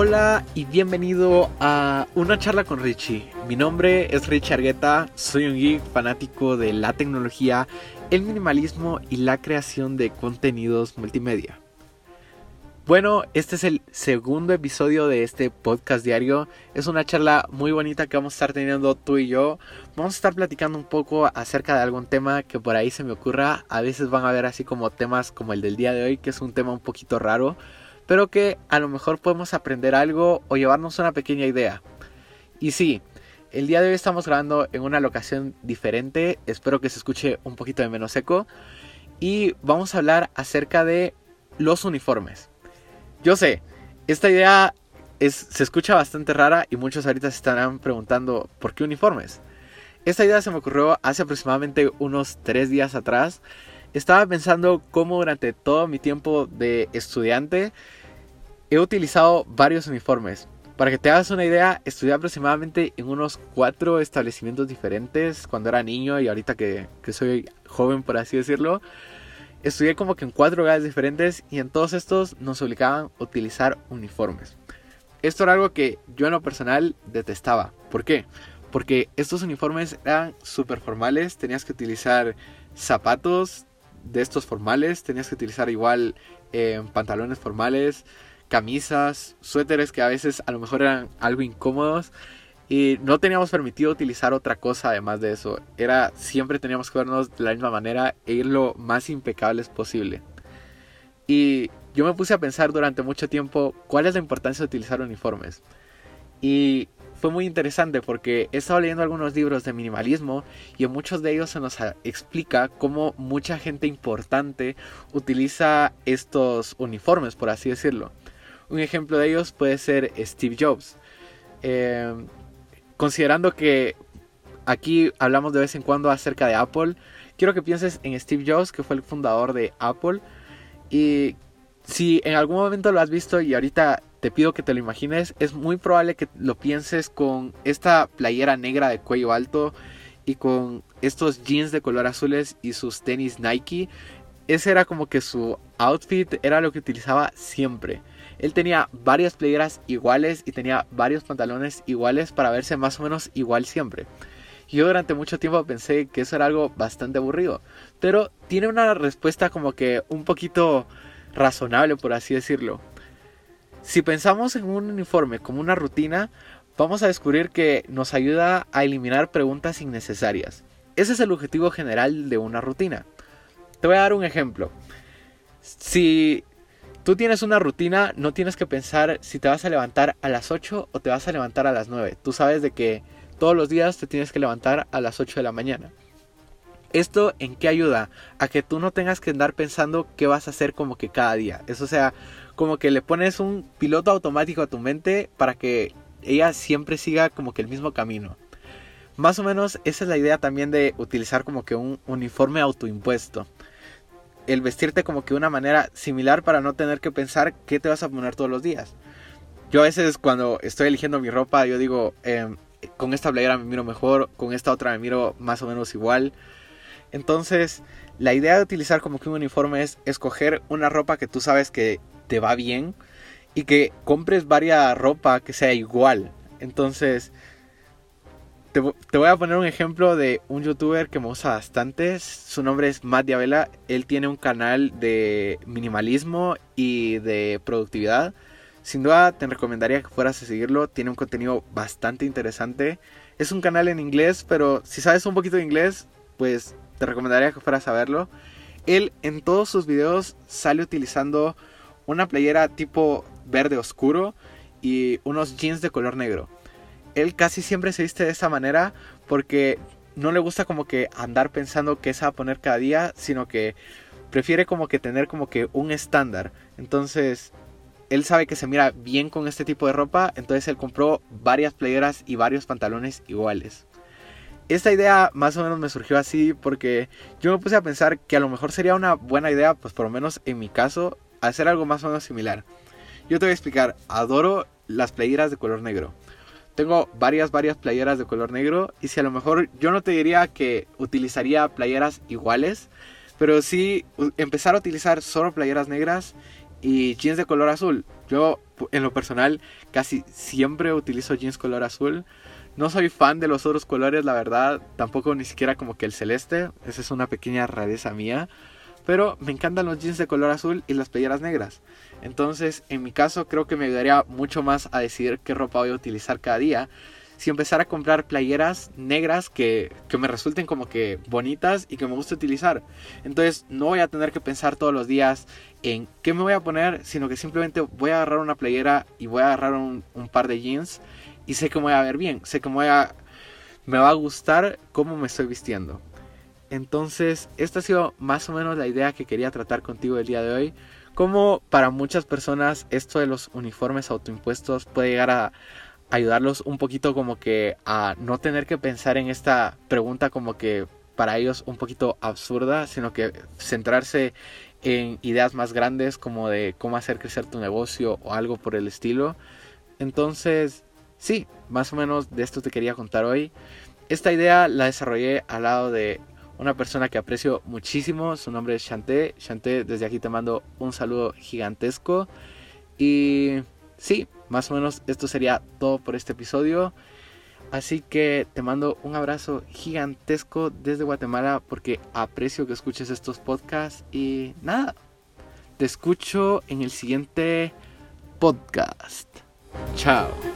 Hola y bienvenido a una charla con Richie. Mi nombre es Richie Argueta, soy un geek fanático de la tecnología, el minimalismo y la creación de contenidos multimedia. Bueno, este es el segundo episodio de este podcast diario. Es una charla muy bonita que vamos a estar teniendo tú y yo. Vamos a estar platicando un poco acerca de algún tema que por ahí se me ocurra. A veces van a ver así como temas como el del día de hoy, que es un tema un poquito raro, pero que a lo mejor podemos aprender algo o llevarnos una pequeña idea. Y sí, el día de hoy estamos grabando en una locación diferente. Espero que se escuche un poquito de menos seco. Y vamos a hablar acerca de los uniformes. Yo sé, esta idea es, se escucha bastante rara y muchos ahorita se estarán preguntando ¿por qué uniformes? Esta idea se me ocurrió hace aproximadamente unos tres días atrás. Estaba pensando cómo durante todo mi tiempo de estudiante he utilizado varios uniformes. Para que te hagas una idea, estudié aproximadamente en unos cuatro establecimientos diferentes cuando era niño y ahorita que, soy joven, por así decirlo estudié como que en cuatro lugares diferentes y en todos estos nos obligaban a utilizar uniformes. Esto era algo que yo en lo personal detestaba. ¿Por qué? Porque estos uniformes eran súper formales, tenías que utilizar zapatos de estos formales, tenías que utilizar igual eh, pantalones formales, camisas, suéteres que a veces a lo mejor eran algo incómodos y no teníamos permitido utilizar otra cosa además de eso. Era siempre teníamos que vernos de la misma manera e ir lo más impecables posible. Y yo me puse a pensar durante mucho tiempo cuál es la importancia de utilizar uniformes. Y fue muy interesante porque he estado leyendo algunos libros de minimalismo y en muchos de ellos se nos explica cómo mucha gente importante utiliza estos uniformes, por así decirlo. Un ejemplo de ellos puede ser Steve Jobs. Eh, considerando que aquí hablamos de vez en cuando acerca de Apple, quiero que pienses en Steve Jobs, que fue el fundador de Apple. Y si en algún momento lo has visto y ahorita te pido que te lo imagines, es muy probable que lo pienses con esta playera negra de cuello alto y con estos jeans de color azules y sus tenis Nike. Ese era como que su outfit, era lo que utilizaba siempre. Él tenía varias playeras iguales y tenía varios pantalones iguales para verse más o menos igual siempre. Yo durante mucho tiempo pensé que eso era algo bastante aburrido, pero tiene una respuesta como que un poquito razonable por así decirlo. Si pensamos en un uniforme como una rutina, vamos a descubrir que nos ayuda a eliminar preguntas innecesarias. Ese es el objetivo general de una rutina. Te voy a dar un ejemplo. Si tú tienes una rutina, no tienes que pensar si te vas a levantar a las 8 o te vas a levantar a las 9. Tú sabes de que todos los días te tienes que levantar a las 8 de la mañana. ¿Esto en qué ayuda? A que tú no tengas que andar pensando qué vas a hacer como que cada día. Eso sea, como que le pones un piloto automático a tu mente para que ella siempre siga como que el mismo camino. Más o menos esa es la idea también de utilizar como que un uniforme autoimpuesto el vestirte como que de una manera similar para no tener que pensar qué te vas a poner todos los días. Yo a veces cuando estoy eligiendo mi ropa, yo digo, em, con esta playera me miro mejor, con esta otra me miro más o menos igual. Entonces, la idea de utilizar como que un uniforme es escoger una ropa que tú sabes que te va bien y que compres varias ropa que sea igual. Entonces, te, voy a poner un ejemplo de un youtuber que me gusta bastante. Su nombre es Matt Diabela. Él tiene un canal de minimalismo y de productividad. Sin duda te recomendaría que fueras a seguirlo. Tiene un contenido bastante interesante. Es un canal en inglés, pero si sabes un poquito de inglés, pues te recomendaría que fueras a verlo. Él en todos sus videos sale utilizando una playera tipo verde oscuro y unos jeans de color negro él casi siempre se viste de esa manera porque no le gusta como que andar pensando qué se va a poner cada día, sino que prefiere como que tener como que un estándar. Entonces, él sabe que se mira bien con este tipo de ropa, entonces él compró varias playeras y varios pantalones iguales. Esta idea más o menos me surgió así porque yo me puse a pensar que a lo mejor sería una buena idea, pues por lo menos en mi caso, hacer algo más o menos similar. Yo te voy a explicar, adoro las playeras de color negro. Tengo varias, varias playeras de color negro. Y si a lo mejor yo no te diría que utilizaría playeras iguales. Pero sí empezar a utilizar solo playeras negras. y jeans de color azul. Yo en lo personal casi siempre utilizo jeans color azul. No soy fan de los otros colores, la verdad. Tampoco ni siquiera como que el celeste. Esa es una pequeña rareza mía. Pero me encantan los jeans de color azul y las playeras negras. Entonces, en mi caso, creo que me ayudaría mucho más a decidir qué ropa voy a utilizar cada día si empezar a comprar playeras negras que, que, me resulten como que bonitas y que me guste utilizar. Entonces no voy a tener que pensar todos los días en qué me voy a poner, sino que simplemente voy a agarrar una playera y voy a agarrar un, par de jeans y sé que me voy a ver bien, sé que me va a gustar cómo me estoy vistiendo. Entonces, esta ha sido más o menos la idea que quería tratar contigo el día de hoy. Como para muchas personas esto de los uniformes autoimpuestos puede llegar a, ayudarlos un poquito como que a no tener que pensar en esta pregunta como que para ellos un poquito absurda, sino que centrarse en ideas más grandes como de cómo hacer crecer tu negocio o algo por el estilo. Entonces, sí, más o menos de esto te quería contar hoy. Esta idea la desarrollé al lado de una persona que aprecio muchísimo, su nombre es Chanté. Chanté, desde aquí te mando un saludo gigantesco. Y sí, más o menos esto sería todo por este episodio. Así que te mando un abrazo gigantesco desde Guatemala porque aprecio que escuches estos podcasts y nada, te escucho en el siguiente podcast. Chao.